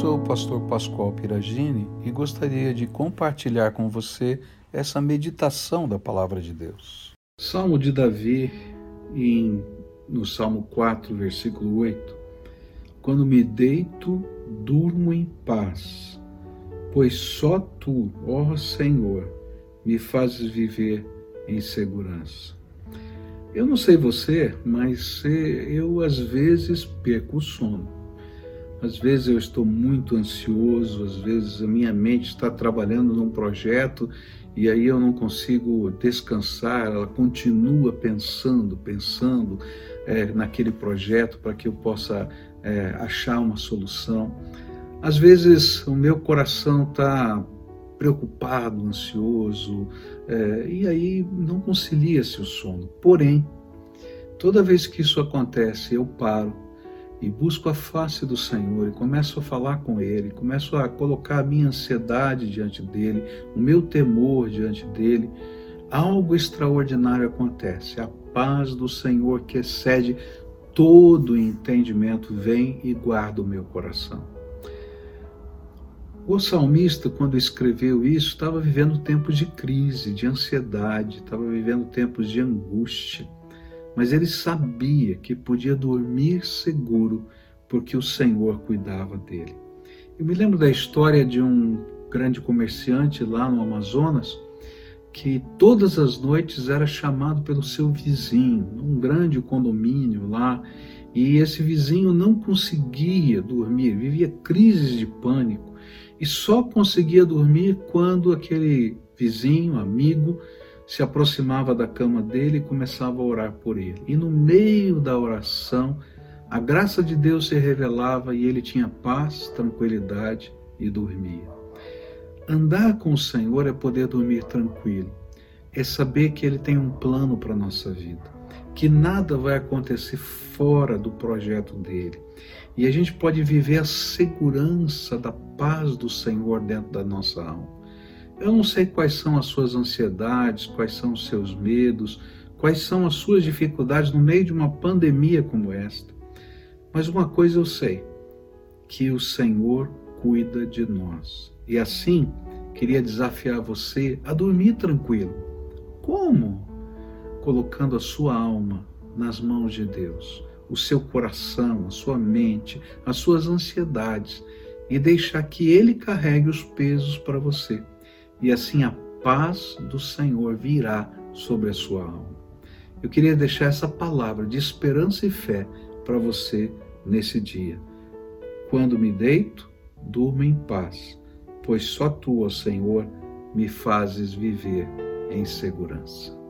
Sou o pastor Pascoal Piragini e gostaria de compartilhar com você essa meditação da palavra de Deus. Salmo de Davi, em, no Salmo 4, versículo 8. Quando me deito, durmo em paz, pois só tu, ó Senhor, me fazes viver em segurança. Eu não sei você, mas eu às vezes perco o sono às vezes eu estou muito ansioso, às vezes a minha mente está trabalhando num projeto e aí eu não consigo descansar, ela continua pensando, pensando é, naquele projeto para que eu possa é, achar uma solução. Às vezes o meu coração está preocupado, ansioso, é, e aí não concilia-se o sono. Porém, toda vez que isso acontece, eu paro e busco a face do Senhor e começo a falar com Ele, começo a colocar a minha ansiedade diante dele, o meu temor diante dele, algo extraordinário acontece. A paz do Senhor que excede todo entendimento vem e guarda o meu coração. O salmista, quando escreveu isso, estava vivendo tempos de crise, de ansiedade, estava vivendo tempos de angústia mas ele sabia que podia dormir seguro porque o Senhor cuidava dele. Eu me lembro da história de um grande comerciante lá no Amazonas que todas as noites era chamado pelo seu vizinho, num grande condomínio lá, e esse vizinho não conseguia dormir, vivia crises de pânico e só conseguia dormir quando aquele vizinho, amigo, se aproximava da cama dele e começava a orar por ele. E no meio da oração, a graça de Deus se revelava e ele tinha paz, tranquilidade e dormia. Andar com o Senhor é poder dormir tranquilo, é saber que Ele tem um plano para a nossa vida, que nada vai acontecer fora do projeto dele. E a gente pode viver a segurança da paz do Senhor dentro da nossa alma. Eu não sei quais são as suas ansiedades, quais são os seus medos, quais são as suas dificuldades no meio de uma pandemia como esta. Mas uma coisa eu sei, que o Senhor cuida de nós. E assim, queria desafiar você a dormir tranquilo. Como? Colocando a sua alma nas mãos de Deus, o seu coração, a sua mente, as suas ansiedades e deixar que Ele carregue os pesos para você e assim a paz do Senhor virá sobre a sua alma. Eu queria deixar essa palavra de esperança e fé para você nesse dia. Quando me deito, durmo em paz, pois só tu, ó Senhor, me fazes viver em segurança.